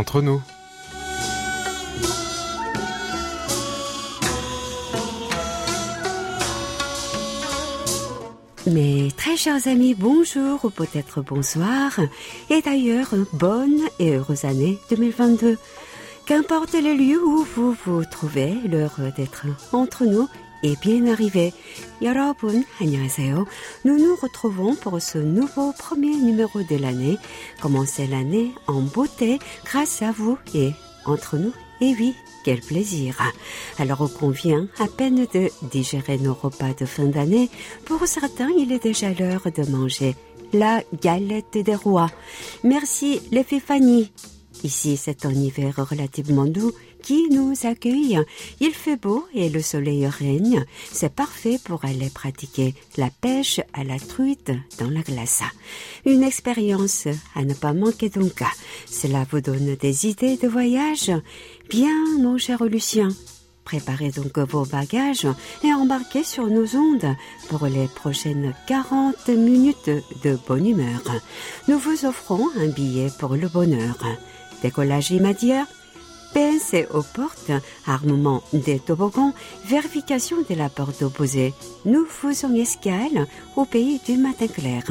entre nous. Mes très chers amis, bonjour ou peut-être bonsoir, et d'ailleurs bonne et heureuse année 2022. Qu'importe le lieu où vous vous trouvez, l'heure d'être entre nous est bien arrivée. 여러분, 안녕하세요. Nous nous retrouvons pour ce nouveau premier numéro de l'année. Commencer l'année en beauté grâce à vous et entre nous. Et oui, quel plaisir. Alors qu'on vient à peine de digérer nos repas de fin d'année, pour certains, il est déjà l'heure de manger la galette des rois. Merci les Fanny. Ici, c'est un hiver relativement doux qui nous accueille. Il fait beau et le soleil règne. C'est parfait pour aller pratiquer la pêche à la truite dans la glace. Une expérience à ne pas manquer donc. Cela vous donne des idées de voyage? Bien, mon cher Lucien. Préparez donc vos bagages et embarquez sur nos ondes pour les prochaines 40 minutes de bonne humeur. Nous vous offrons un billet pour le bonheur. Décollage immédiat, PNC aux portes, armement des toboggans, vérification de la porte opposée. Nous faisons escale au pays du matin clair.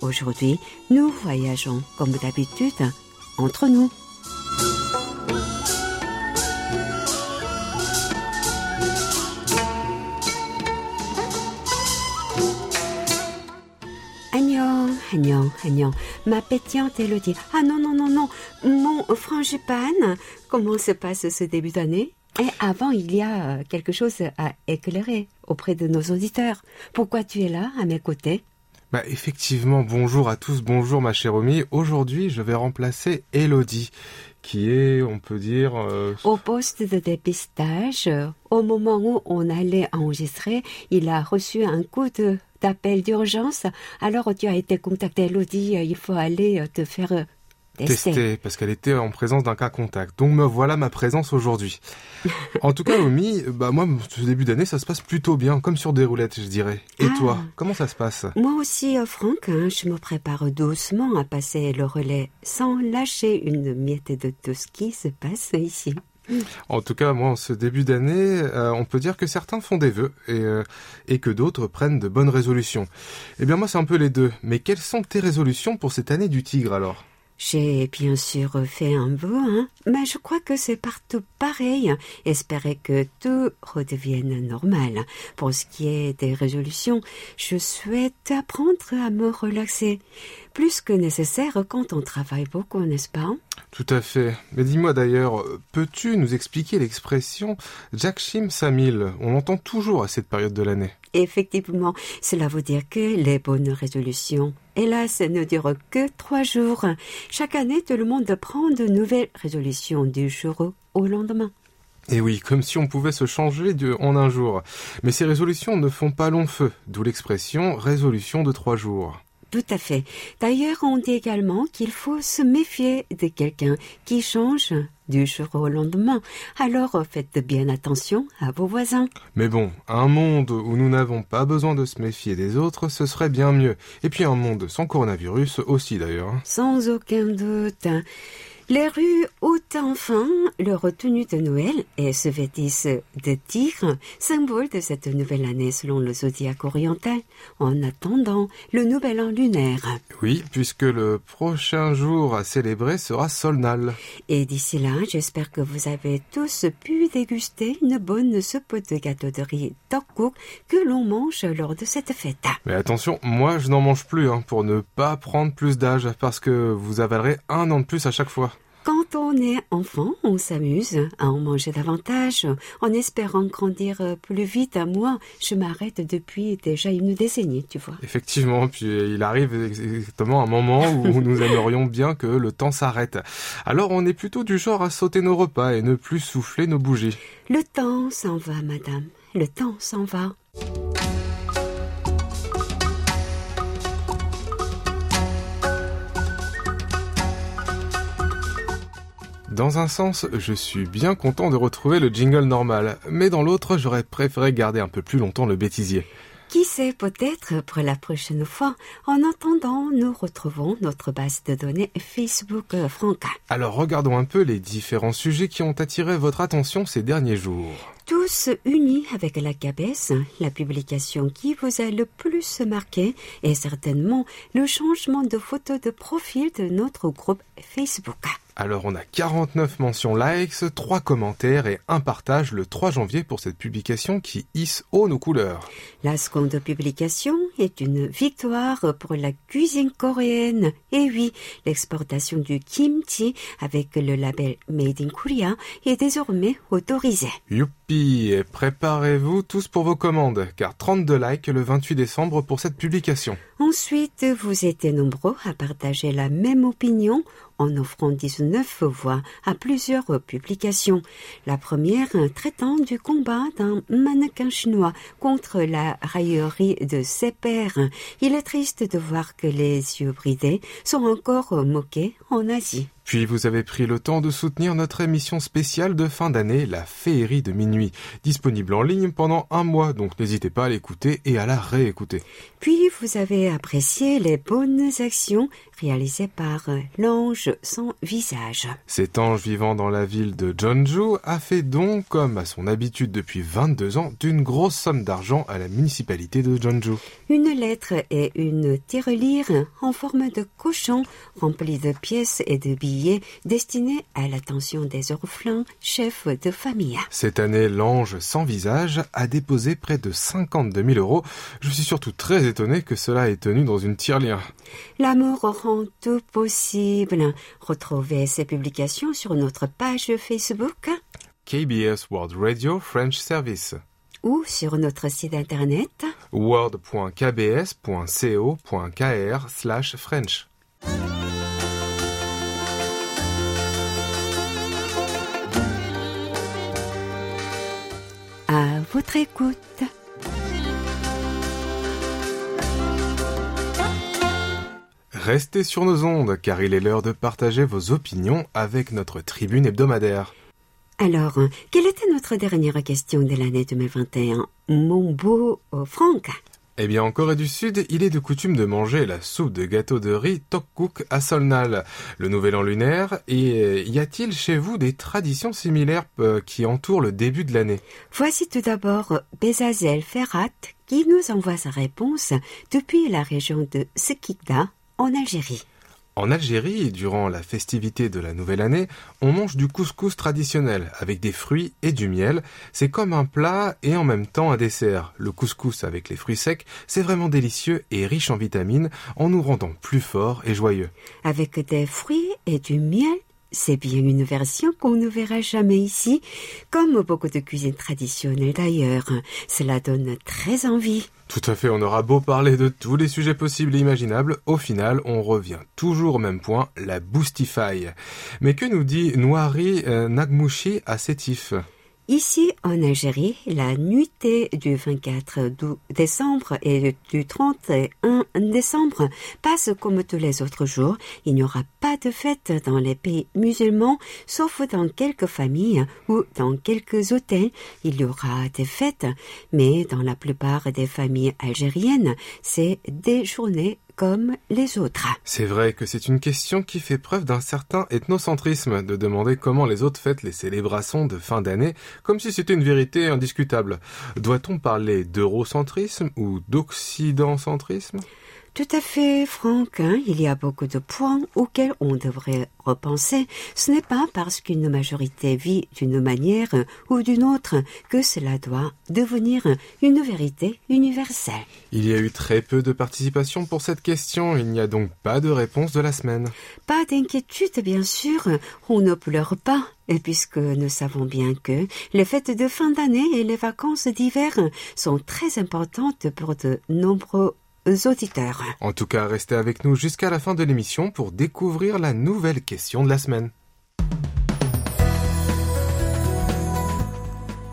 Aujourd'hui, nous voyageons comme d'habitude entre nous. Ma pétillante Elodie. Ah non, non, non, non, mon frangipane, comment se passe ce début d'année? Et avant, il y a quelque chose à éclairer auprès de nos auditeurs. Pourquoi tu es là, à mes côtés? Bah effectivement, bonjour à tous, bonjour ma chère Omi. Aujourd'hui, je vais remplacer Elodie, qui est, on peut dire... euh, Au poste de dépistage, euh, au moment où on allait enregistrer, il a reçu un coup d'appel d'urgence. Alors tu as été contacté, Elodie, euh, il faut aller te faire tester. testée, parce qu'elle était en présence d'un cas contact. Donc me voilà ma présence aujourd'hui. en tout cas, Omi, bah moi, ce début d'année, ça se passe plutôt bien, comme sur des roulettes, je dirais. Et Ah. toi, comment ça se passe? Moi aussi, euh, Franck, hein, je me prépare doucement à passer le relais sans lâcher une miette de tout ce qui se passe ici. En tout cas, moi, en ce début d'année, euh, on peut dire que certains font des vœux et, euh, et que d'autres prennent de bonnes résolutions. Eh bien, moi, c'est un peu les deux. Mais quelles sont tes résolutions pour cette année du tigre, alors? J'ai bien sûr fait un vœu, hein, mais je crois que c'est partout pareil. Espérer que tout redevienne normal. Pour ce qui est des résolutions, je souhaite apprendre à me relaxer. Plus que nécessaire quand on travaille beaucoup, n'est-ce pas? Tout à fait. Mais dis-moi d'ailleurs, peux-tu nous expliquer l'expression Jakshim Samil? On l'entend toujours à cette période de l'année. Effectivement, cela veut dire que les bonnes résolutions, hélas, ne durent que trois jours. Chaque année, tout le monde prend de nouvelles résolutions du jour au lendemain. Et oui, comme si on pouvait se changer de- en un jour. Mais ces résolutions ne font pas long feu, d'où l'expression résolution de trois jours. Tout à fait. D'ailleurs, on dit également qu'il faut se méfier de quelqu'un qui change du jour au lendemain. Alors, faites bien attention à vos voisins. Mais bon, un monde où nous n'avons pas besoin de se méfier des autres, ce serait bien mieux. Et puis un monde sans coronavirus aussi d'ailleurs. hein. Sans aucun doute. Les rues outent enfin leur tenue de Noël et se vêtissent de tigre, symbole de cette nouvelle année selon le zodiaque oriental, en attendant le nouvel an lunaire. Oui, puisque le prochain jour à célébrer sera Solnal. Et d'ici là, j'espère que vous avez tous pu déguster une bonne soupe de gâteau de riz Tokguk que l'on mange lors de cette fête. Mais attention, moi je n'en mange plus hein, pour ne pas prendre plus d'âge parce que vous avalerez un an de plus à chaque fois. Quand on est enfant, on s'amuse à en manger davantage, en espérant grandir plus vite. Moi, je m'arrête depuis déjà une décennie, tu vois. Effectivement, puis il arrive exactement un moment où nous aimerions bien que le temps s'arrête. Alors on est plutôt du genre à sauter nos repas et ne plus souffler nos bougies. Le temps s'en va, madame. Le temps s'en va. Dans un sens, je suis bien content de retrouver le jingle normal, mais dans l'autre, j'aurais préféré garder un peu plus longtemps le bêtisier. Qui sait, peut-être pour la prochaine fois. En attendant, nous retrouvons notre base de données Facebook euh, Franca. Alors regardons un peu les différents sujets qui ont attiré votre attention ces derniers jours. Tous unis avec la CABES, la publication qui vous a le plus marqué est certainement le changement de photo de profil de notre groupe Facebook. Alors on a 49 mentions likes, 3 commentaires et un partage le 3 janvier pour cette publication qui hisse haut nos couleurs. La seconde publication est une victoire pour la cuisine coréenne. Et oui, l'exportation du kimchi avec le label Made in Korea est désormais autorisée. Youpi Préparez-vous tous pour vos commandes, car 32 likes le 28 décembre pour cette publication. Ensuite, vous étiez nombreux à partager la même opinion en offrant 19 voix à plusieurs publications. La première traitant du combat d'un mannequin chinois contre la raillerie de ses pairs. Il est triste de voir que les yeux bridés sont encore moqués en Asie. Puis vous avez pris le temps de soutenir notre émission spéciale de fin d'année, La Féerie de minuit, disponible en ligne pendant un mois, donc n'hésitez pas à l'écouter et à la réécouter. Puis vous avez apprécié les bonnes actions réalisées par l'ange sans visage. Cet ange vivant dans la ville de Jeonju a fait don, comme à son habitude depuis 22 ans, d'une grosse somme d'argent à la municipalité de Jeonju. Une lettre et une tirelire en forme de cochon remplie de pièces et de billets destiné à l'attention des orphelins chefs de famille. Cette année, l'ange sans visage a déposé près de 52 000 euros. Je suis surtout très étonné que cela ait tenu dans une tirelire. L'amour rend tout possible. Retrouvez ces publications sur notre page Facebook. KBS World Radio French Service ou sur notre site internet world.kbs.co.kr/french. votre écoute. Restez sur nos ondes car il est l'heure de partager vos opinions avec notre tribune hebdomadaire. Alors, quelle était notre dernière question de l'année 2021 Mon beau euh, Franck eh bien, en Corée du Sud, il est de coutume de manger la soupe de gâteau de riz Tokkuk à Solnal, le nouvel an lunaire. Et y a-t-il chez vous des traditions similaires euh, qui entourent le début de l'année? Voici tout d'abord Bezazel Ferrat qui nous envoie sa réponse depuis la région de Sekikda en Algérie. En Algérie, durant la festivité de la nouvelle année, on mange du couscous traditionnel avec des fruits et du miel. C'est comme un plat et en même temps un dessert. Le couscous avec les fruits secs, c'est vraiment délicieux et riche en vitamines en nous rendant plus forts et joyeux. Avec des fruits et du miel, c'est bien une version qu'on ne verra jamais ici, comme beaucoup de cuisines traditionnelles d'ailleurs. Cela donne très envie. Tout à fait, on aura beau parler de tous les sujets possibles et imaginables, au final, on revient toujours au même point, la boostify. Mais que nous dit Noiri euh, Nagmouchi à Sétif? Ici, en Algérie, la nuitée du 24 décembre et du 31 décembre passe comme tous les autres jours. Il n'y aura pas de fête dans les pays musulmans, sauf dans quelques familles ou dans quelques hôtels. Il y aura des fêtes, mais dans la plupart des familles algériennes, c'est des journées C'est vrai que c'est une question qui fait preuve d'un certain ethnocentrisme de demander comment les autres fêtent les célébrations de fin d'année, comme si c'était une vérité indiscutable. Doit-on parler d'eurocentrisme ou d'occidentcentrisme? Tout à fait, Franck. Hein. il y a beaucoup de points auxquels on devrait repenser. Ce n'est pas parce qu'une majorité vit d'une manière ou d'une autre que cela doit devenir une vérité universelle. Il y a eu très peu de participation pour cette question. Il n'y a donc pas de réponse de la semaine. Pas d'inquiétude, bien sûr. On ne pleure pas. Et puisque nous savons bien que les fêtes de fin d'année et les vacances d'hiver sont très importantes pour de nombreux auditeurs. En tout cas, restez avec nous jusqu'à la fin de l'émission pour découvrir la nouvelle question de la semaine.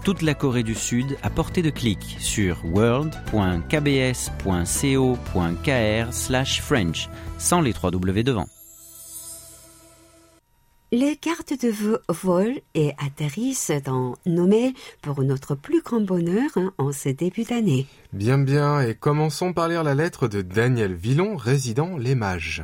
Toute la Corée du Sud à portée de clic sur world.kbs.co.kr/french sans les trois W devant. Les cartes de vœux volent et atterrissent dans mails pour notre plus grand bonheur hein, en ce début d'année. Bien bien, et commençons par lire la lettre de Daniel Villon, résident Les Mages.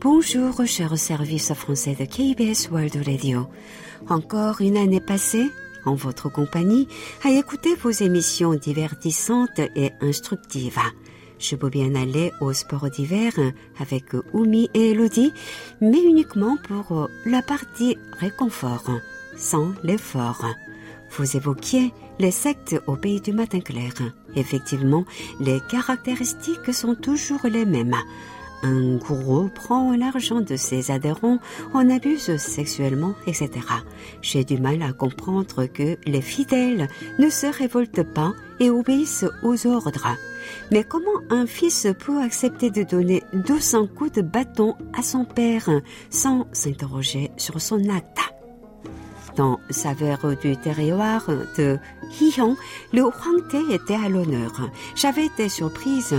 Bonjour, cher service français de KBS World Radio. Encore une année passée en votre compagnie à écouter vos émissions divertissantes et instructives. Je peux bien aller au sport d'hiver avec Oumi et Elodie, mais uniquement pour la partie réconfort, sans l'effort. Vous évoquiez les sectes au pays du matin clair. Effectivement, les caractéristiques sont toujours les mêmes. Un gourou prend l'argent de ses adhérents, en abuse sexuellement, etc. J'ai du mal à comprendre que les fidèles ne se révoltent pas et obéissent aux ordres. Mais comment un fils peut accepter de donner 200 coups de bâton à son père sans s'interroger sur son acte? Dans Saveur du terroir de Hiyong, le Huangte était à l'honneur. J'avais été surprise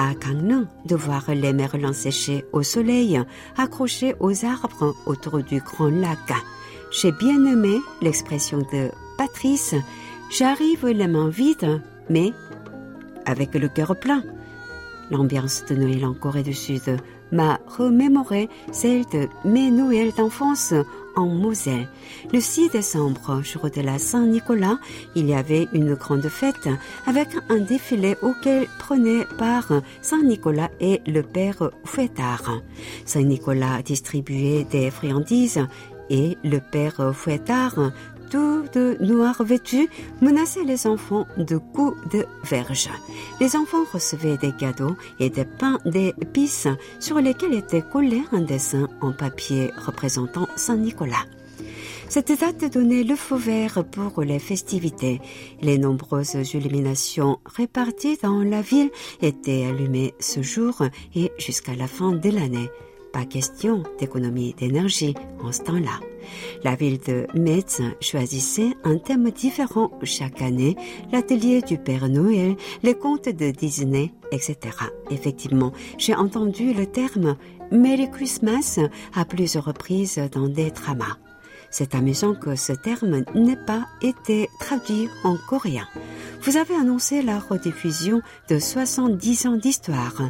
à Gangneung de voir les merlans séchés au soleil, accrochés aux arbres autour du grand lac. J'ai bien aimé l'expression de Patrice. J'arrive les mains vides, mais avec le cœur plein. L'ambiance de Noël en Corée du Sud m'a remémoré celle de mes Noëls d'enfance Le 6 décembre, jour de la Saint-Nicolas, il y avait une grande fête avec un défilé auquel prenaient part Saint-Nicolas et le père Fouettard. Saint-Nicolas distribuait des friandises et le père Fouettard tout de noir vêtu menaçait les enfants de coups de verge. Les enfants recevaient des cadeaux et des pains d'épices sur lesquels était collé un dessin en papier représentant Saint Nicolas. Cette date donnait le feu vert pour les festivités. Les nombreuses illuminations réparties dans la ville étaient allumées ce jour et jusqu'à la fin de l'année. Pas question d'économie d'énergie en ce temps-là. La ville de Metz choisissait un thème différent chaque année, l'atelier du Père Noël, les contes de Disney, etc. Effectivement, j'ai entendu le terme Merry Christmas à plusieurs reprises dans des dramas. C'est amusant que ce terme n'ait pas été traduit en coréen. Vous avez annoncé la rediffusion de 70 ans d'histoire.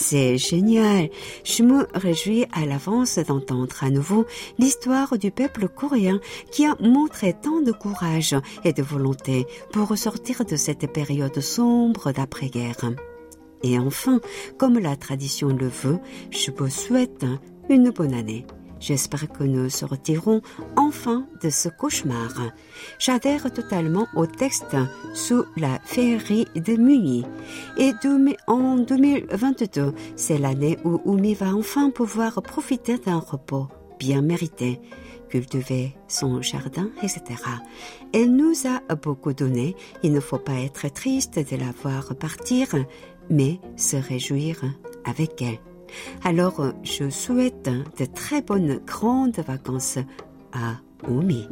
C'est génial. Je me réjouis à l'avance d'entendre à nouveau l'histoire du peuple coréen qui a montré tant de courage et de volonté pour ressortir de cette période sombre d'après-guerre. Et enfin, comme la tradition le veut, je vous souhaite une bonne année. J'espère que nous sortirons enfin de ce cauchemar. J'adhère totalement au texte sous la féerie de Muni. Et en 2022, c'est l'année où Oumi va enfin pouvoir profiter d'un repos bien mérité, cultiver son jardin, etc. Elle nous a beaucoup donné. Il ne faut pas être triste de la voir partir, mais se réjouir avec elle. Alors, je souhaite de très bonnes grandes vacances à Oumi.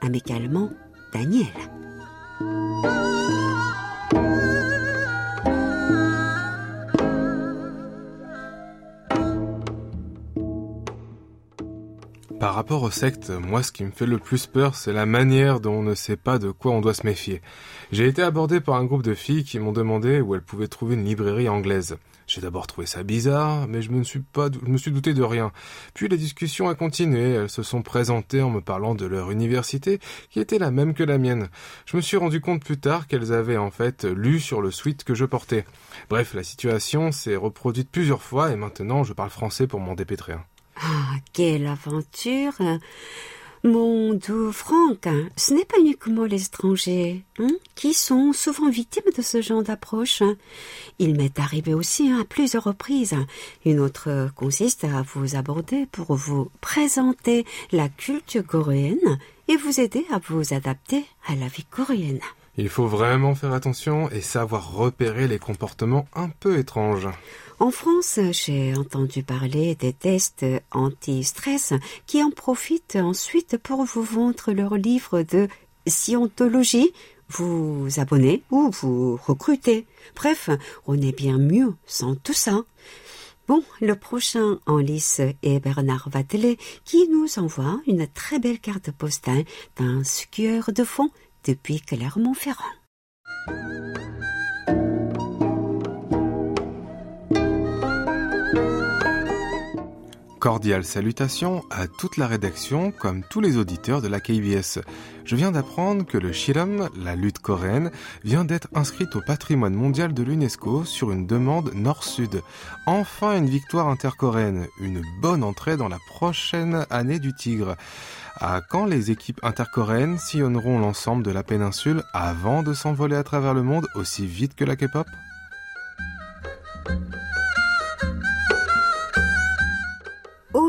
Amicalement, Daniel. Par rapport aux sectes, moi ce qui me fait le plus peur, c'est la manière dont on ne sait pas de quoi on doit se méfier. J'ai été abordé par un groupe de filles qui m'ont demandé où elles pouvaient trouver une librairie anglaise. J'ai d'abord trouvé ça bizarre, mais je me suis pas, je douté de rien. Puis la discussion a continué. Elles se sont présentées en me parlant de leur université, qui était la même que la mienne. Je me suis rendu compte plus tard qu'elles avaient en fait lu sur le suite que je portais. Bref, la situation s'est reproduite plusieurs fois et maintenant je parle français pour m'en dépêtrer. Ah, quelle aventure mon doux Franck, ce n'est pas uniquement les étrangers hein, qui sont souvent victimes de ce genre d'approche. Il m'est arrivé aussi hein, à plusieurs reprises. Une autre consiste à vous aborder pour vous présenter la culture coréenne et vous aider à vous adapter à la vie coréenne. Il faut vraiment faire attention et savoir repérer les comportements un peu étranges. En France, j'ai entendu parler des tests anti-stress qui en profitent ensuite pour vous vendre leur livre de scientologie, vous abonnez ou vous recrutez. Bref, on est bien mieux sans tout ça. Bon, le prochain en lice est Bernard Vatelet qui nous envoie une très belle carte postale d'un skieur de fond depuis Clermont-Ferrand. Cordiale salutation à toute la rédaction comme tous les auditeurs de la KBS. Je viens d'apprendre que le Shiram, la lutte coréenne, vient d'être inscrite au patrimoine mondial de l'UNESCO sur une demande nord-sud. Enfin une victoire intercoréenne, une bonne entrée dans la prochaine année du Tigre. À quand les équipes intercoréennes sillonneront l'ensemble de la péninsule avant de s'envoler à travers le monde aussi vite que la K-pop?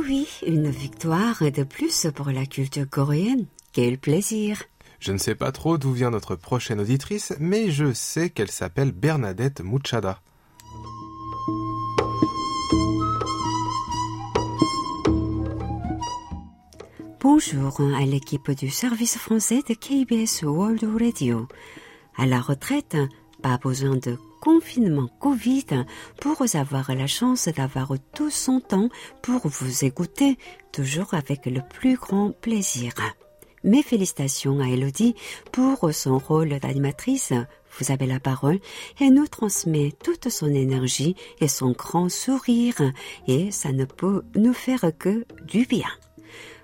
Oui, une victoire de plus pour la culture coréenne. Quel plaisir. Je ne sais pas trop d'où vient notre prochaine auditrice, mais je sais qu'elle s'appelle Bernadette Mouchada. Bonjour à l'équipe du service français de KBS World Radio. À la retraite, pas besoin de confinement Covid pour avoir la chance d'avoir tout son temps pour vous écouter, toujours avec le plus grand plaisir. Mes félicitations à Elodie pour son rôle d'animatrice. Vous avez la parole et nous transmet toute son énergie et son grand sourire et ça ne peut nous faire que du bien.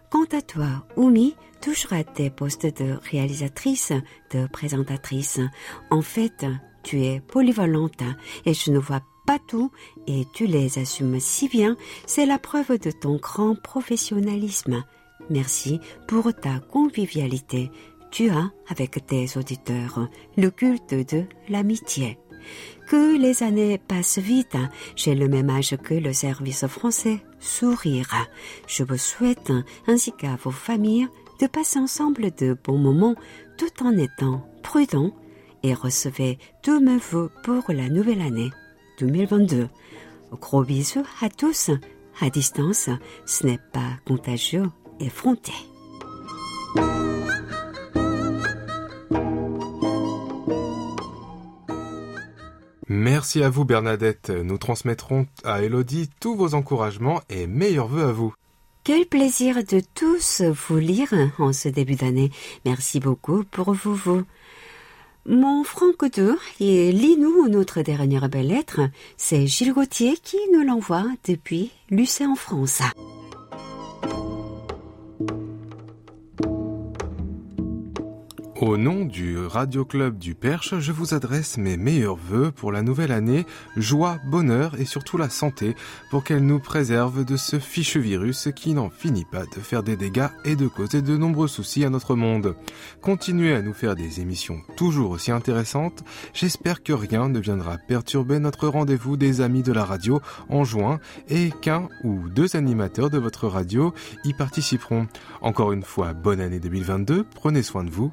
Quant à toi, Oumi, toujours à tes postes de réalisatrice, de présentatrice. En fait, tu es polyvalente et je ne vois pas tout et tu les assumes si bien, c'est la preuve de ton grand professionnalisme. Merci pour ta convivialité. Tu as, avec tes auditeurs, le culte de l'amitié. Que les années passent vite, j'ai le même âge que le service français. Sourire. Je vous souhaite, ainsi qu'à vos familles, de passer ensemble de bons moments tout en étant prudents et recevez tous mes voeux pour la nouvelle année 2022. Gros bisous à tous. À distance, ce n'est pas contagieux, effronté. Merci à vous Bernadette. Nous transmettrons à Elodie tous vos encouragements et meilleurs voeux à vous. Quel plaisir de tous vous lire en ce début d'année. Merci beaucoup pour vous, vous. Mon Franck II et lis-nous notre dernière belle lettre. C'est Gilles Gauthier qui nous l'envoie depuis Lucé en France. Au nom du Radio Club du Perche, je vous adresse mes meilleurs voeux pour la nouvelle année, joie, bonheur et surtout la santé pour qu'elle nous préserve de ce fichu virus qui n'en finit pas de faire des dégâts et de causer de nombreux soucis à notre monde. Continuez à nous faire des émissions toujours aussi intéressantes. J'espère que rien ne viendra perturber notre rendez-vous des amis de la radio en juin et qu'un ou deux animateurs de votre radio y participeront. Encore une fois, bonne année 2022, prenez soin de vous.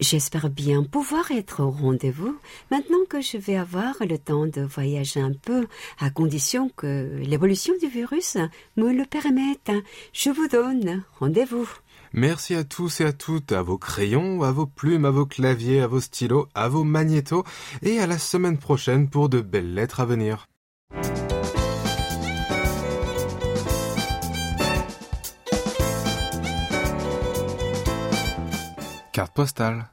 J'espère bien pouvoir être au rendez-vous maintenant que je vais avoir le temps de voyager un peu, à condition que l'évolution du virus me le permette. Je vous donne rendez-vous. Merci à tous et à toutes, à vos crayons, à vos plumes, à vos claviers, à vos stylos, à vos magnétos, et à la semaine prochaine pour de belles lettres à venir. Carte postale.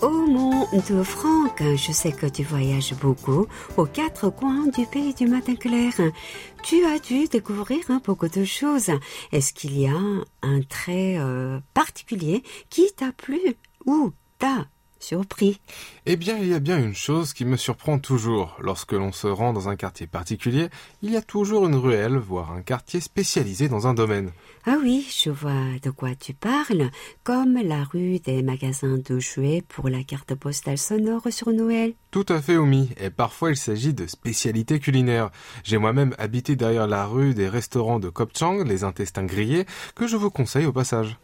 Oh mon Dieu Franck, je sais que tu voyages beaucoup aux quatre coins du pays du matin clair. Tu as dû découvrir beaucoup de choses. Est-ce qu'il y a un trait euh, particulier qui t'a plu ou t'a surpris Eh bien, il y a bien une chose qui me surprend toujours. Lorsque l'on se rend dans un quartier particulier, il y a toujours une ruelle, voire un quartier spécialisé dans un domaine. Ah oui, je vois de quoi tu parles, comme la rue des magasins de jouets pour la carte postale sonore sur Noël. Tout à fait, Omi, et parfois il s'agit de spécialités culinaires. J'ai moi-même habité derrière la rue des restaurants de Kopchang, les intestins grillés, que je vous conseille au passage.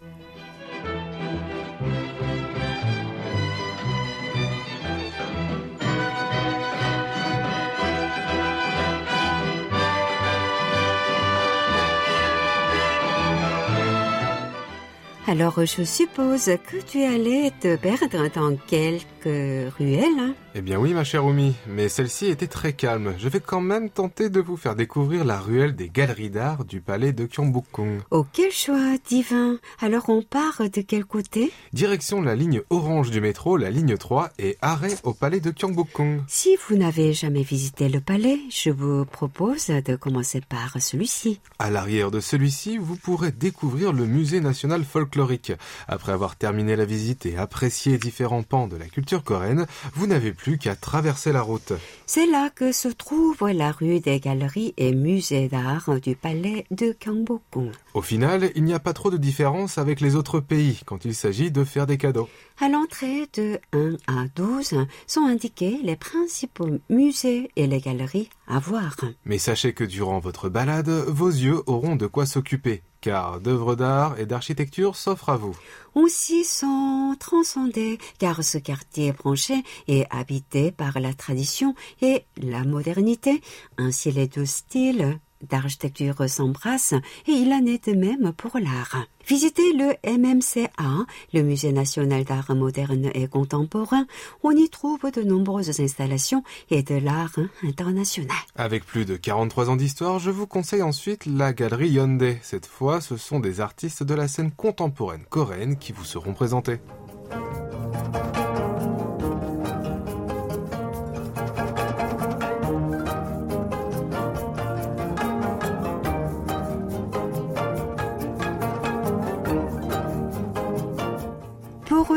Alors je suppose que tu allais te perdre dans quelques ruelles. Eh bien oui, ma chère Oumi, mais celle-ci était très calme. Je vais quand même tenter de vous faire découvrir la ruelle des galeries d'art du palais de Gyeongbokgung. Oh, quel choix divin Alors on part de quel côté? Direction la ligne orange du métro, la ligne 3, et arrêt au palais de Gyeongbokgung. Si vous n'avez jamais visité le palais, je vous propose de commencer par celui-ci. À l'arrière de celui-ci, vous pourrez découvrir le musée national folklorique. Après avoir terminé la visite et apprécié différents pans de la culture coréenne, vous n'avez plus qu'à traverser la route. C'est là que se trouve la rue des Galeries et Musée d'art du palais de Gyeongbokgung. Au final, il n'y a pas trop de différence avec les autres pays quand il s'agit de faire des cadeaux. À l'entrée de 1 à 12 sont indiqués les principaux musées et les galeries à voir. Mais sachez que durant votre balade, vos yeux auront de quoi s'occuper, car d'œuvres d'art et d'architecture s'offrent à vous. On s'y sent transcendé, car ce quartier branché est habité par la tradition et la modernité. Ainsi les deux styles d'architecture s'embrassent et il en est de même pour l'art. Visitez le MMCA, le Musée national d'art moderne et contemporain. On y trouve de nombreuses installations et de l'art international. Avec plus de 43 ans d'histoire, je vous conseille ensuite la galerie Hyundai. Cette fois, ce sont des artistes de la scène contemporaine coréenne qui vous seront présentés.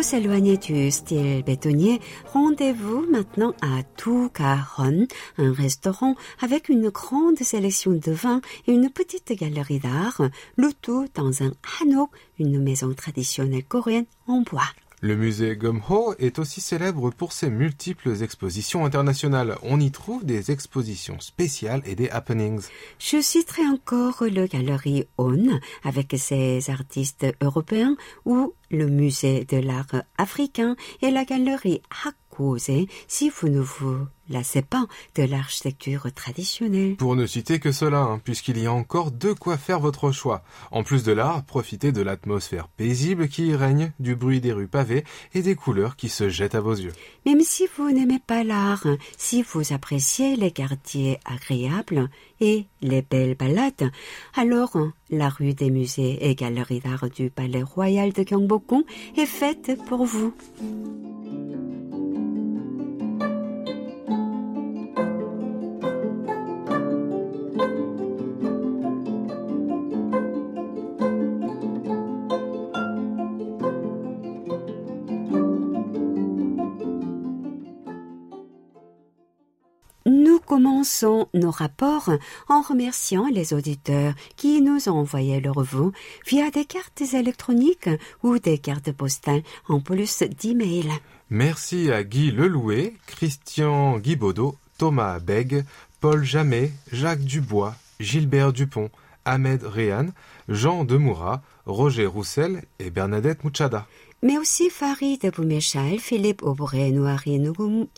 S'éloigner du style bétonnier, rendez-vous maintenant à Tougaron, un restaurant avec une grande sélection de vins et une petite galerie d'art, le tout dans un hanok, une maison traditionnelle coréenne en bois. Le musée Gumho est aussi célèbre pour ses multiples expositions internationales. On y trouve des expositions spéciales et des happenings. Je citerai encore le Galerie On avec ses artistes européens ou le musée de l'art africain et la galerie Si vous ne vous lassez pas de l'architecture traditionnelle. Pour ne citer que cela, hein, puisqu'il y a encore de quoi faire votre choix. En plus de l'art, profitez de l'atmosphère paisible qui y règne, du bruit des rues pavées et des couleurs qui se jettent à vos yeux. Même si vous n'aimez pas l'art, si vous appréciez les quartiers agréables et les belles balades, alors la rue des musées et galeries d'art du Palais Royal de Gyeongbokgung est faite pour vous. Commençons nos rapports en remerciant les auditeurs qui nous ont envoyé leurs vœux via des cartes électroniques ou des cartes postales en plus d'emails. Merci à Guy Lelouet, Christian Guibaudot, Thomas Beg, Paul Jamet, Jacques Dubois, Gilbert Dupont, Ahmed Réhan, Jean Demoura, Roger Roussel et Bernadette Mouchada. Mais aussi Farid Boumechal, Philippe Aubrey, Noari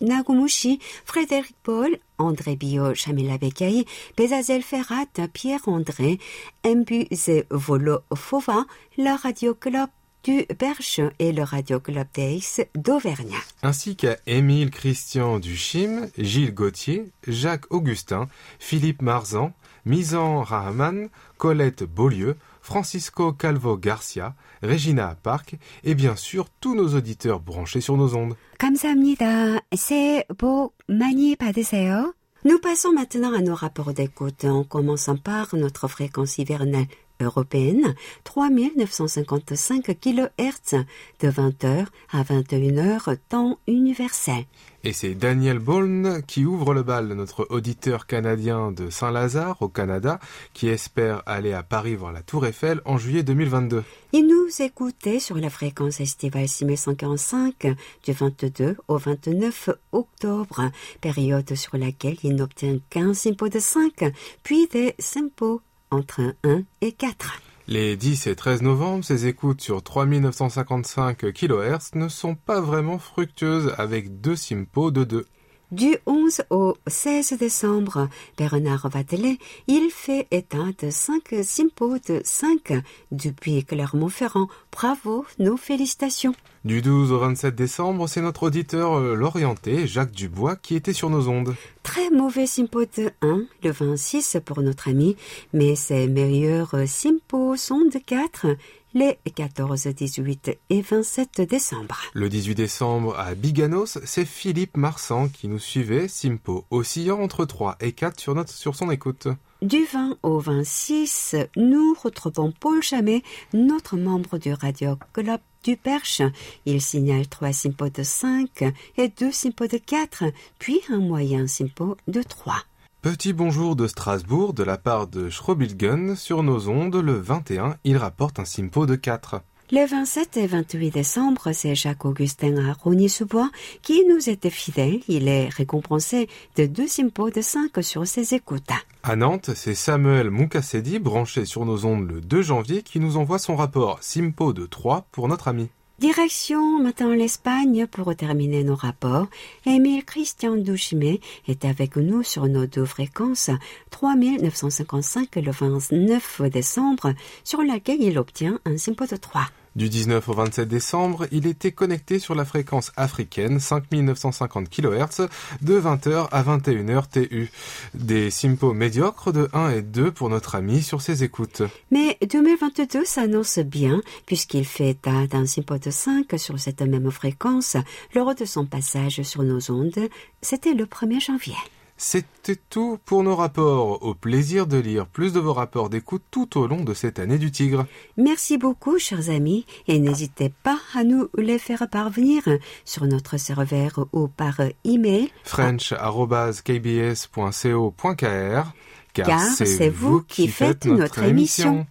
Nagumushi, Frédéric Paul, André Bio, Chamila Bekaï, Bézazel Ferrat, Pierre-André, Mbuze Volo Fova, le Radio Club du Berche et le Radio Club Days d'Auvergne. ainsi qu'à Émile Christian Duchim, Gilles Gauthier, Jacques Augustin, Philippe Marzan, Misan Rahman, Colette Beaulieu, Francisco Calvo Garcia, Regina Park et bien sûr tous nos auditeurs branchés sur nos ondes. 감사합니다. 새해 복 많이 받으세요. Nous passons maintenant à nos rapports d'écoute en commençant par notre fréquence hivernale européenne, 3955 kHz de 20h à 21h temps universel. Et c'est Daniel Bourne qui ouvre le bal, notre auditeur canadien de Saint-Lazare au Canada, qui espère aller à Paris voir la Tour Eiffel en juillet 2022. Il nous écoutait sur la fréquence estivale 6145 du 22 au 29 octobre, période sur laquelle il n'obtient qu'un symbole de 5, puis des symboles entre 1 et 4. Les 10 et 13 novembre, ces écoutes sur 3955 kHz ne sont pas vraiment fructueuses avec deux simpos de 2. Du 11 au 16 décembre, Bernard Vatelet, il fait état de cinq simpos de 5 depuis Clermont-Ferrand. Bravo, nos félicitations. Du 12 au 27 décembre, c'est notre auditeur euh, l'orienté, Jacques Dubois, qui était sur nos ondes. Très mauvais simpo de 1, le 26 pour notre ami, mais ses meilleurs simpos sont de 4 les 14, 18 et 27 décembre. Le 18 décembre, à Biganos, c'est Philippe Marsan qui nous suivait, Simpo, oscillant entre 3 et 4 sur, notre, sur son écoute. Du 20 au 26, nous retrouvons Paul Chamet, notre membre du Radio Club du Perche. Il signale trois simpos de 5 et deux simpos de 4, puis un moyen simpo de 3. Petit bonjour de Strasbourg de la part de Schrobilgen sur nos ondes le 21, il rapporte un simpo de 4. Les 27 et 28 décembre, c'est Jacques-Augustin à Rogny-sous-Bois qui nous était fidèle. Il est récompensé de deux simpos de 5 sur ses écoutes. À Nantes, c'est Samuel Moukassedi, branché sur nos ondes le 2 janvier, qui nous envoie son rapport simpo de 3 pour notre ami. Direction maintenant l'Espagne pour terminer nos rapports. Émile Christian Douchimé est avec nous sur nos deux fréquences 3955 le 29 décembre sur laquelle il obtient un simpo de 3. Du 19 au 27 décembre, il était connecté sur la fréquence africaine 5950 kHz de 20h à 21h TU. Des simpos médiocres de 1 et 2 pour notre ami sur ses écoutes. Mais 2022 s'annonce bien puisqu'il fait état d'un simpo de 5 sur cette même fréquence lors de son passage sur nos ondes. C'était le 1er janvier. C'était tout pour nos rapports. Au plaisir de lire plus de vos rapports d'écoute tout au long de cette année du Tigre. Merci beaucoup, chers amis, et n'hésitez pas à nous les faire parvenir sur notre serveur ou par email french.kbs.co.kr car, c'est vous qui faites notre émission.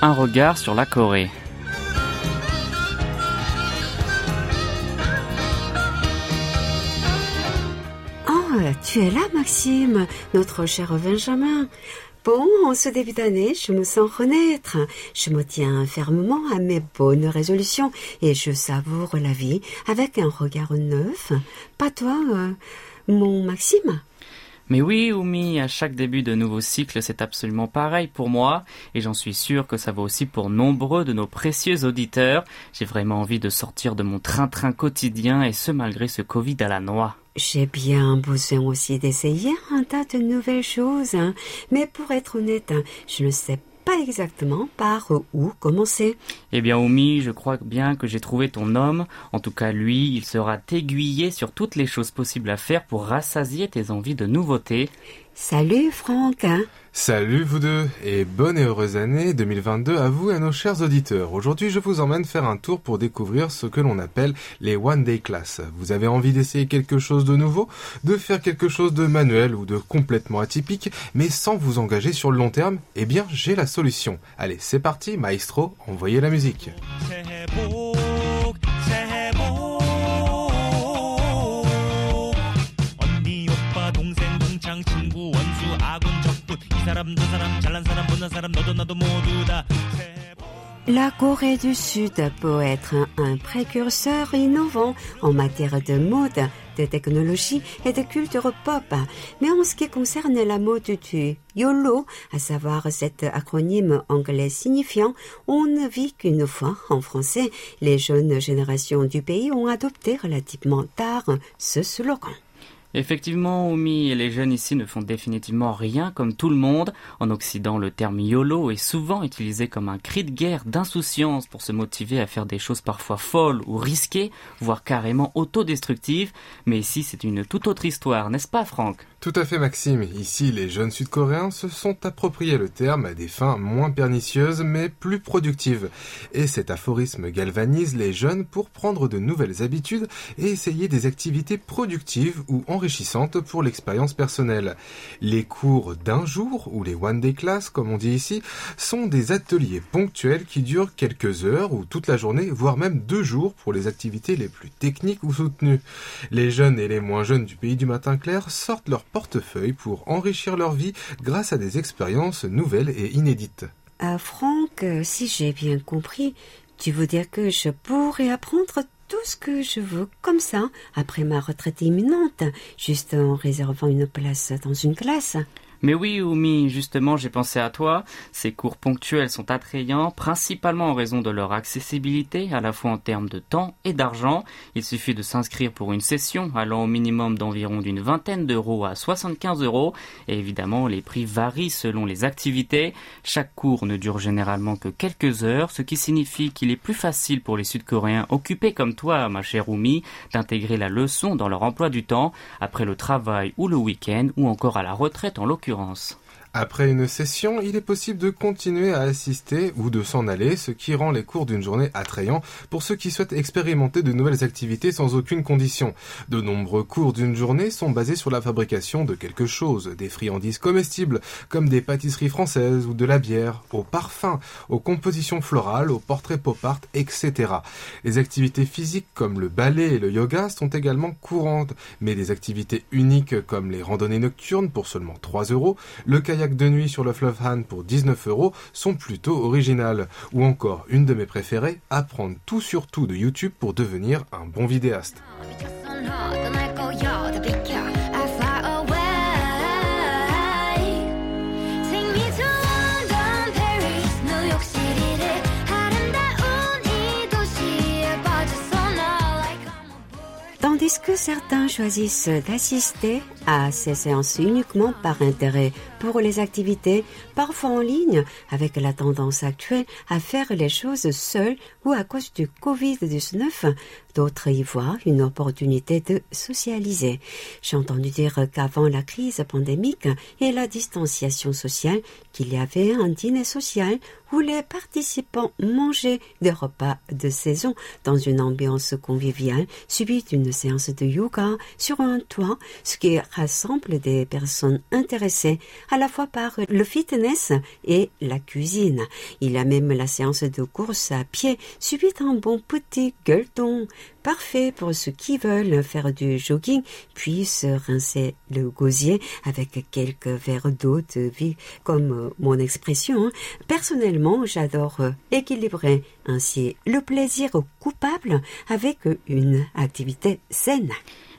Un regard sur la Corée. Tu es là, Maxime, notre cher Benjamin. Bon, en ce début d'année, je me sens renaître. Je me tiens fermement à mes bonnes résolutions et je savoure la vie avec un regard neuf. Pas toi, euh, mon Maxime? Mais oui, Oumi, à chaque début de nouveau cycle, c'est absolument pareil pour moi, et j'en suis sûr que ça vaut aussi pour nombreux de nos précieux auditeurs. J'ai vraiment envie de sortir de mon train-train quotidien, et ce malgré ce Covid à la noix. J'ai bien besoin aussi d'essayer un tas de nouvelles choses, hein. mais pour être honnête, hein, je ne sais pas exactement par où commencer. Eh bien, Oumi, je crois bien que j'ai trouvé ton homme. En tout cas, lui, il sera aiguillé sur toutes les choses possibles à faire pour rassasier tes envies de nouveautés. Salut Franck. hein. Salut vous deux et bonne et heureuse année 2022 à vous et à nos chers auditeurs. Aujourd'hui, je vous emmène faire un tour pour découvrir ce que l'on appelle les One Day Class. Vous avez envie d'essayer quelque chose de nouveau, de faire quelque chose de manuel ou de complètement atypique, mais sans vous engager sur le long terme Eh bien, j'ai la solution. Allez, c'est parti, maestro, envoyez la musique. 새 사람 저 사람 잘난 사람 못난 사람 너도 나도 모두 다 새해 복 La Corée du Sud peut être un, un précurseur innovant en matière de mode, de technologie et de culture pop. Mais en ce qui concerne la mode du YOLO, à savoir cet acronyme anglais signifiant on ne vit qu'une fois en français, les jeunes générations du pays ont adopté relativement tard ce slogan. Effectivement, Oumi les jeunes ici ne font définitivement rien comme tout le monde. En Occident, le terme YOLO est souvent utilisé comme un cri de guerre d'insouciance pour se motiver à faire des choses parfois folles ou risquées, voire carrément autodestructives. Mais ici, c'est une toute autre histoire, n'est-ce pas, Franck? Tout à fait Maxime, ici les jeunes sud-coréens se sont appropriés le terme à des fins moins pernicieuses mais plus productives. Et cet aphorisme galvanise les jeunes pour prendre de nouvelles habitudes et essayer des activités productives ou enrichissantes pour l'expérience personnelle. Les cours d'un jour, ou les one day class comme on dit ici, sont des ateliers ponctuels qui durent quelques heures ou toute la journée, voire même deux jours pour les activités les plus techniques ou soutenues. Les jeunes et les moins jeunes du pays du matin clair sortent leur portefeuille pour enrichir leur vie grâce à des expériences nouvelles et inédites. euh, Franck, si j'ai bien compris, tu veux dire que je pourrais apprendre tout ce que je veux comme ça, après ma retraite imminente, juste en réservant une place dans une classe mais oui, Oumi, justement, j'ai pensé à toi. Ces cours ponctuels sont attrayants, principalement en raison de leur accessibilité, à la fois en termes de temps et d'argent. Il suffit de s'inscrire pour une session allant au minimum d'environ d'une vingtaine d'euros à 75 euros. Et évidemment, les prix varient selon les activités. Chaque cours ne dure généralement que quelques heures, ce qui signifie qu'il est plus facile pour les Sud-Coréens occupés comme toi, ma chère Oumi, d'intégrer la leçon dans leur emploi du temps, après le travail ou le week-end, ou encore à la retraite en l'occurrence assurances après une session, il est possible de continuer à assister ou de s'en aller, ce qui rend les cours d'une journée attrayants pour ceux qui souhaitent expérimenter de nouvelles activités sans aucune condition. De nombreux cours d'une journée sont basés sur la fabrication de quelque chose, des friandises comestibles, comme des pâtisseries françaises ou de la bière, aux parfums, aux compositions florales, aux portraits pop art, etc. Les activités physiques comme le ballet et le yoga sont également courantes, mais des activités uniques comme les randonnées nocturnes pour seulement 3 euros, le kayak de nuit sur le fleuve Han pour 19 euros sont plutôt originales. Ou encore, une de mes préférées, apprendre tout sur tout de YouTube pour devenir un bon vidéaste. Tandis que certains choisissent d'assister à ces séances uniquement par intérêt pour les activités, parfois en ligne, avec la tendance actuelle à faire les choses seuls ou à cause du Covid-19, d'autres y voient une opportunité de socialiser. J'ai entendu dire qu'avant la crise pandémique et la distanciation sociale, qu'il y avait un dîner social où les participants mangeaient des repas de saison dans une ambiance conviviale, suivi d'une de yoga sur un toit, ce qui rassemble des personnes intéressées à la fois par le fitness et la cuisine. Il a même la séance de course à pied, suivie d'un bon petit gueuleton, parfait pour ceux qui veulent faire du jogging, puis se rincer le gosier avec quelques verres d'eau de vie, comme mon expression. Personnellement, j'adore équilibrer ainsi le plaisir coupable avec une activité saine.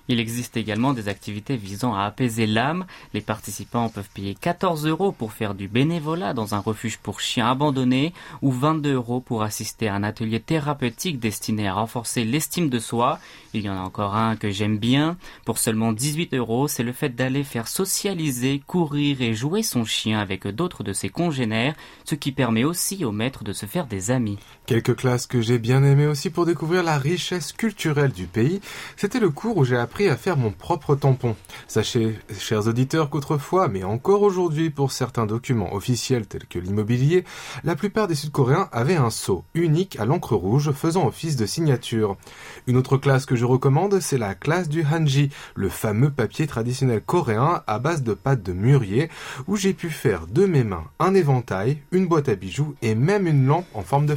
Il existe également des activités visant à apaiser l'âme. Les participants peuvent payer 14 euros pour faire du bénévolat dans un refuge pour chiens abandonnés ou 22 euros pour assister à un atelier thérapeutique destiné à renforcer l'estime de soi. Il y en a encore un que j'aime bien. Pour seulement 18 euros, c'est le fait d'aller faire socialiser, courir et jouer son chien avec d'autres de ses congénères, ce qui permet aussi au maître de se faire des amis. Quelques classes que j'ai bien aimées aussi pour découvrir la richesse culturelle du pays, c'était le cours où j'ai appris à faire mon propre tampon. Sachez, chers auditeurs, qu'autrefois, mais encore aujourd'hui pour certains documents officiels tels que l'immobilier, la plupart des Sud-Coréens avaient un sceau unique à l'encre rouge faisant office de signature. Une autre classe que je recommande, c'est la classe du hanji, le fameux papier traditionnel coréen à base de pâte de mûrier, où j'ai pu faire de mes mains un éventail, une boîte à bijoux et même une lampe en forme de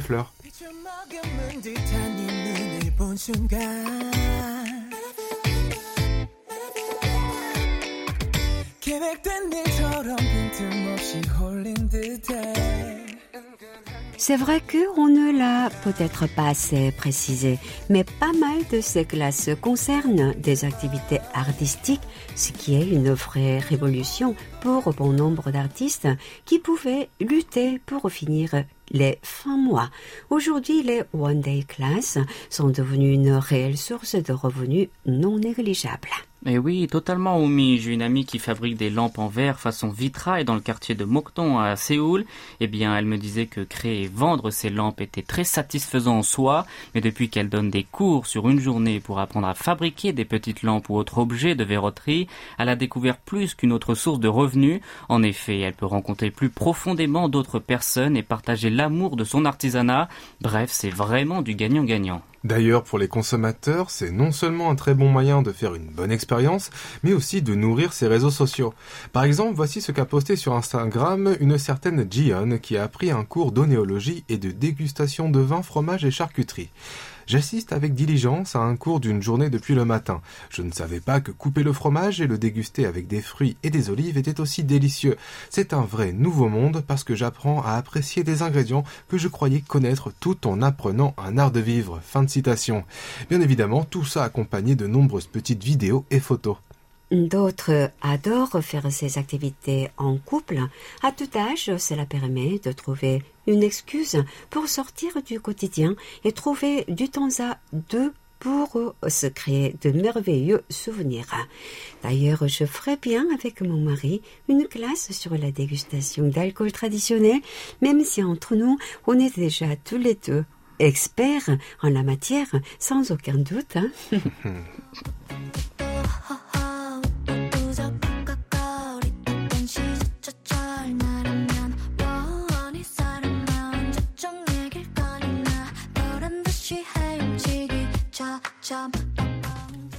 C'est vrai qu'on ne l'a peut-être pas assez précisé, mais pas mal de ces classes concernent des activités artistiques, ce qui est une vraie révolution pour bon nombre d'artistes qui pouvaient lutter pour finir les fins mois. Aujourd'hui, les One Day Class sont devenus une réelle source de revenus non négligeables. Eh oui, totalement, Oumi. J'ai une amie qui fabrique des lampes en verre façon vitrail dans le quartier de Mokton à Séoul. Eh bien, elle me disait que créer et vendre ces lampes était très satisfaisant en soi, mais depuis qu'elle donne des cours sur une journée pour apprendre à fabriquer des petites lampes ou autres objets de verroterie, elle a découvert plus qu'une autre source de revenus. En effet, elle peut rencontrer plus profondément d'autres personnes et partager l'amour de son artisanat. Bref, c'est vraiment du gagnant-gagnant. D'ailleurs, pour les consommateurs, c'est non seulement un très bon moyen de faire une bonne expérience, mais aussi de nourrir ses réseaux sociaux. Par exemple, voici ce qu'a posté sur Instagram une certaine Jion qui a appris un cours d'onéologie et de dégustation de vin, fromage et charcuterie. J'assiste avec diligence à un cours d'une journée depuis le matin. Je ne savais pas que couper le fromage et le déguster avec des fruits et des olives était aussi délicieux. C'est un vrai nouveau monde parce que j'apprends à apprécier des ingrédients que je croyais connaître tout en apprenant un art de vivre. Fin de citation. Bien évidemment, tout ça accompagné de nombreuses petites vidéos et photos. D'autres adorent faire ces activités en couple. À tout âge, cela permet de trouver une excuse pour sortir du quotidien et trouver du temps à deux pour se créer de merveilleux souvenirs. D'ailleurs, je ferai bien avec mon mari une classe sur la dégustation d'alcool traditionnel, même si entre nous, on est déjà tous les deux experts en la matière, sans aucun doute. Hein.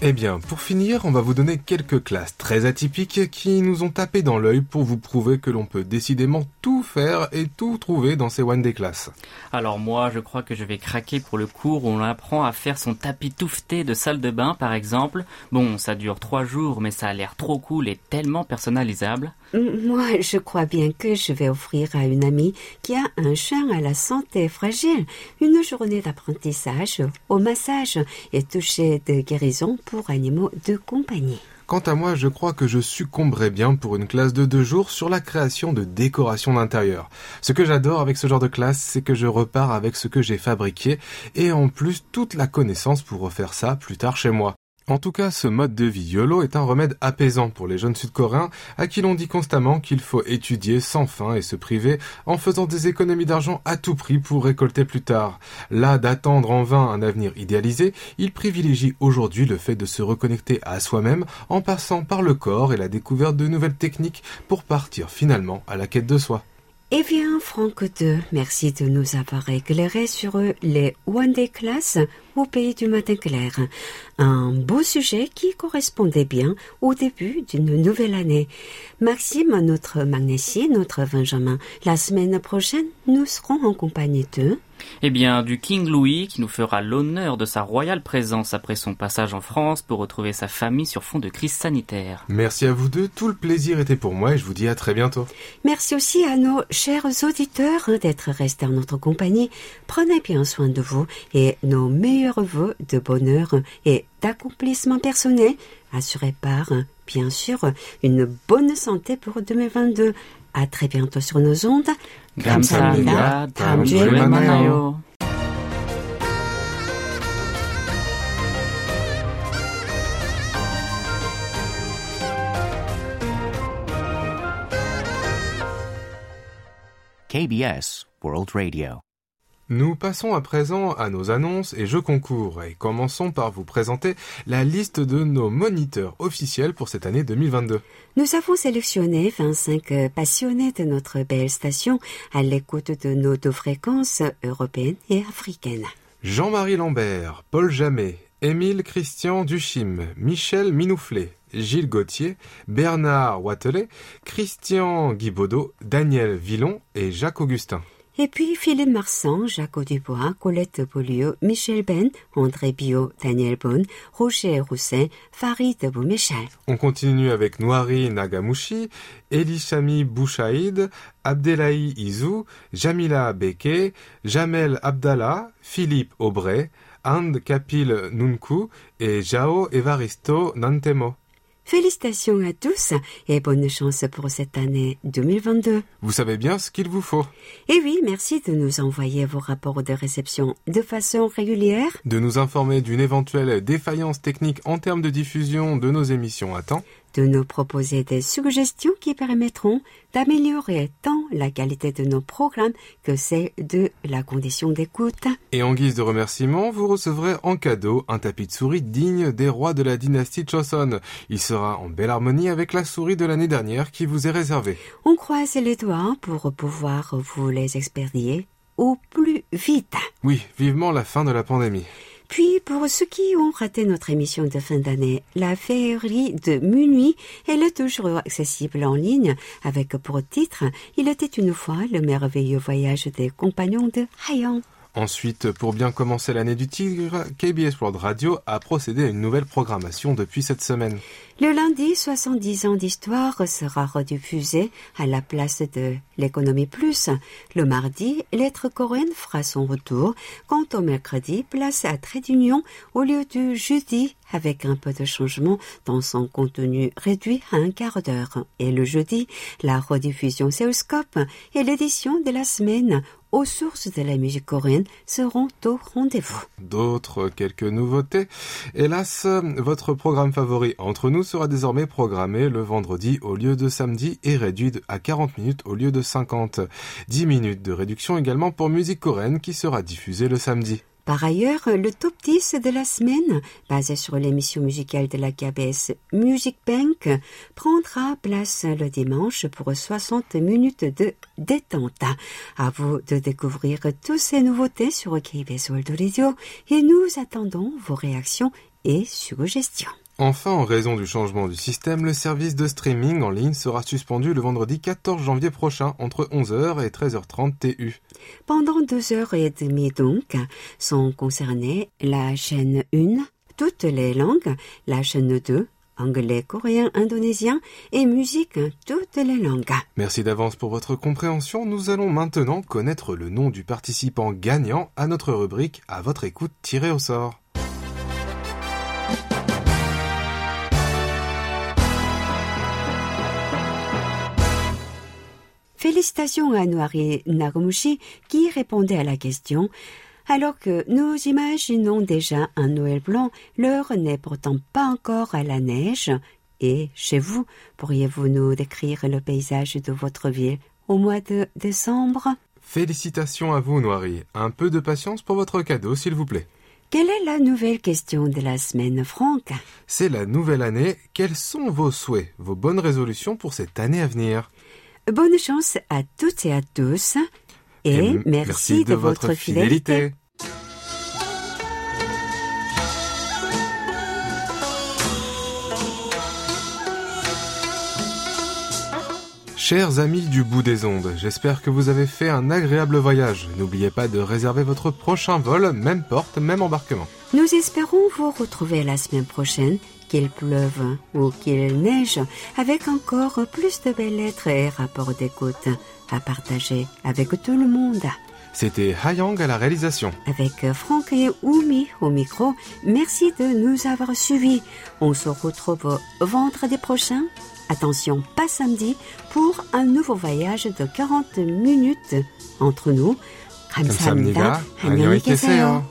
Eh bien, pour finir, on va vous donner quelques classes très atypiques qui nous ont tapé dans l'œil pour vous prouver que l'on peut décidément tout faire et tout trouver dans ces one day classes. Alors moi, je crois que je vais craquer pour le cours où on apprend à faire son tapis touffeté de salle de bain, par exemple. Bon, ça dure trois jours, mais ça a l'air trop cool et tellement personnalisable. Moi, je crois bien que je vais offrir à une amie qui a un chien à la santé fragile une journée d'apprentissage au massage et toucher de guérison pour animaux de compagnie. Quant à moi, je crois que je succomberais bien pour une classe de deux jours sur la création de décorations d'intérieur. Ce que j'adore avec ce genre de classe, c'est que je repars avec ce que j'ai fabriqué et en plus toute la connaissance pour refaire ça plus tard chez moi. En tout cas, ce mode de vie YOLO est un remède apaisant pour les jeunes sud-coréens à qui l'on dit constamment qu'il faut étudier sans fin et se priver en faisant des économies d'argent à tout prix pour récolter plus tard. Là d'attendre en vain un avenir idéalisé, ils privilégient aujourd'hui le fait de se reconnecter à soi-même en passant par le corps et la découverte de nouvelles techniques pour partir finalement à la quête de soi. Eh bien, Franck II, merci de nous avoir éclairé sur les One Day Class au pays du matin clair. Un beau sujet qui correspondait bien au début d'une nouvelle année. Maxime, notre Magnésie, notre Benjamin, la semaine prochaine, nous serons en compagnie de... Eh bien, du King Louis qui nous fera l'honneur de sa royale présence après son passage en France pour retrouver sa famille sur fond de crise sanitaire. Merci à vous deux, tout le plaisir était pour moi et je vous dis à très bientôt. Merci aussi à nos chers auditeurs d'être restés en notre compagnie. Prenez bien soin de vous et nos meilleurs voeux de bonheur et d'accomplissement personnel assurés par, bien sûr, une bonne santé pour 2022. À très bientôt sur nos ondes. 감사합니다. 다음 주에 만나요. KBS World Radio. nous passons à présent à nos annonces et jeux concours et commençons par vous présenter la liste de nos moniteurs officiels pour cette année 2022. Nous avons sélectionné 25 passionnés de notre belle station à l'écoute de nos deux fréquences européennes et africaines. Jean-Marie Lambert, Paul Jamet, Émile Christian Duchim, Michel Minouflet, Gilles Gauthier, Bernard Watelet, Christian Guibaudot, Daniel Villon et Jacques Augustin. Et puis Philippe Marsan, Jacques Dubois, Colette Poliot, Michel Ben, André Bio, Daniel Bonne, Roger Roussin, Farid Boumechal. On continue avec Noiri Nagamouchi, Elishami Bouchaïd, Abdelahi Izou, Jamila Beke, Jamel Abdallah, Philippe Aubray, And Kapil Nunku et Jao Evaristo Nantemo. Félicitations à tous et bonne chance pour cette année 2022. Vous savez bien ce qu'il vous faut. Et oui, merci de nous envoyer vos rapports de réception de façon régulière, De nous informer d'une éventuelle défaillance technique en termes de diffusion de nos émissions à temps. De nous proposer des suggestions qui permettront d'améliorer tant la qualité de nos programmes que celle de la condition d'écoute. Et en guise de remerciement, vous recevrez en cadeau un tapis de souris digne des rois de la dynastie Choson. Il sera en belle harmonie avec la souris de l'année dernière qui vous est réservée. On croise les doigts pour pouvoir vous les expédier au plus vite. Oui, vivement la fin de la pandémie. Puis, pour ceux qui ont raté notre émission de fin d'année, la féerie de minuit, elle est toujours accessible en ligne avec pour titre Il était une fois le merveilleux voyage des compagnons de Hayan. Ensuite, pour bien commencer l'année du tigre, KBS World Radio a procédé à une nouvelle programmation depuis cette semaine. Le lundi, 70 ans d'histoire sera rediffusé à la place de l'économie plus. Le mardi, lettre coréenne fera son retour. Quant au mercredi, place à trait d'union au lieu du jeudi avec un peu de changement dans son contenu réduit à un quart d'heure. Et le jeudi, la rediffusion Seulscope et l'édition de la semaine aux sources de la musique coréenne seront au rendez-vous. D'autres quelques nouveautés. Hélas, votre programme favori entre nous sera désormais programmé le vendredi au lieu de samedi et réduit à 40 minutes au lieu de 50. 10 minutes de réduction également pour musique coréenne qui sera diffusée le samedi. Par ailleurs, le top 10 de la semaine, basé sur l'émission musicale de la KBS Music Bank, prendra place le dimanche pour 60 minutes de détente. À vous de découvrir toutes ces nouveautés sur KBS World Radio et nous attendons vos réactions et suggestions. Enfin, en raison du changement du système, le service de streaming en ligne sera suspendu le vendredi 14 janvier prochain entre 11h et 13h30 TU. Pendant deux heures et demie donc, sont concernées la chaîne 1, toutes les langues, la chaîne 2, anglais, coréen, indonésien et musique, toutes les langues. Merci d'avance pour votre compréhension. Nous allons maintenant connaître le nom du participant gagnant à notre rubrique à votre écoute tirée au sort. Félicitations à Noiri Nagomushi qui répondait à la question. Alors que nous imaginons déjà un Noël blanc, l'heure n'est pourtant pas encore à la neige. Et chez vous, pourriez-vous nous décrire le paysage de votre ville au mois de décembre? Félicitations à vous, Noiri. Un peu de patience pour votre cadeau, s'il vous plaît. Quelle est la nouvelle question de la semaine, Franck? C'est la nouvelle année. Quels sont vos souhaits, vos bonnes résolutions pour cette année à venir? Bonne chance à toutes et à tous et, merci, de, votre fidélité. Chers amis du bout des ondes, j'espère que vous avez fait un agréable voyage. N'oubliez pas de réserver votre prochain vol, même porte, même embarquement. Nous espérons vous retrouver la semaine prochaine, qu'il pleuve ou qu'il neige, avec encore plus de belles lettres et rapports d'écoute à partager avec tout le monde. C'était Hayang à la réalisation. Avec Franck et Oumi au micro, merci de nous avoir suivis. On se retrouve vendredi prochain. Attention, pas samedi, pour un nouveau voyage de 40 minutes entre nous. 감사합니다. 안녕히 계세요.